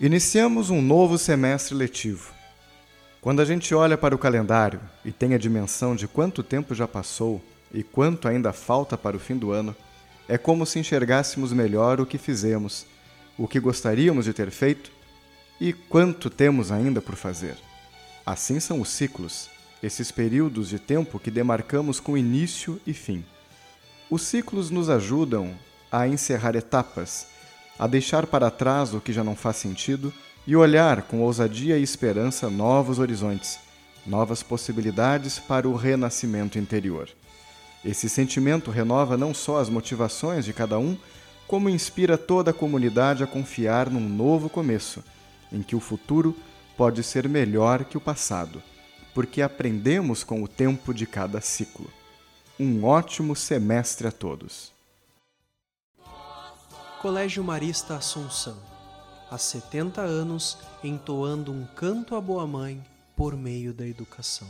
Iniciamos um novo semestre letivo. Quando a gente olha para o calendário e tem a dimensão de quanto tempo já passou e quanto ainda falta para o fim do ano, é como se enxergássemos melhor o que fizemos, o que gostaríamos de ter feito e quanto temos ainda por fazer. Assim são os ciclos, esses períodos de tempo que demarcamos com início e fim. Os ciclos nos ajudam a encerrar etapas, a deixar para trás o que já não faz sentido e olhar com ousadia e esperança novos horizontes, novas possibilidades para o renascimento interior. Esse sentimento renova não só as motivações de cada um, como inspira toda a comunidade a confiar num novo começo, em que o futuro pode ser melhor que o passado, porque aprendemos com o tempo de cada ciclo. Um ótimo semestre a todos. Colégio Marista Assunção. Há 70 anos entoando um canto à boa mãe por meio da educação.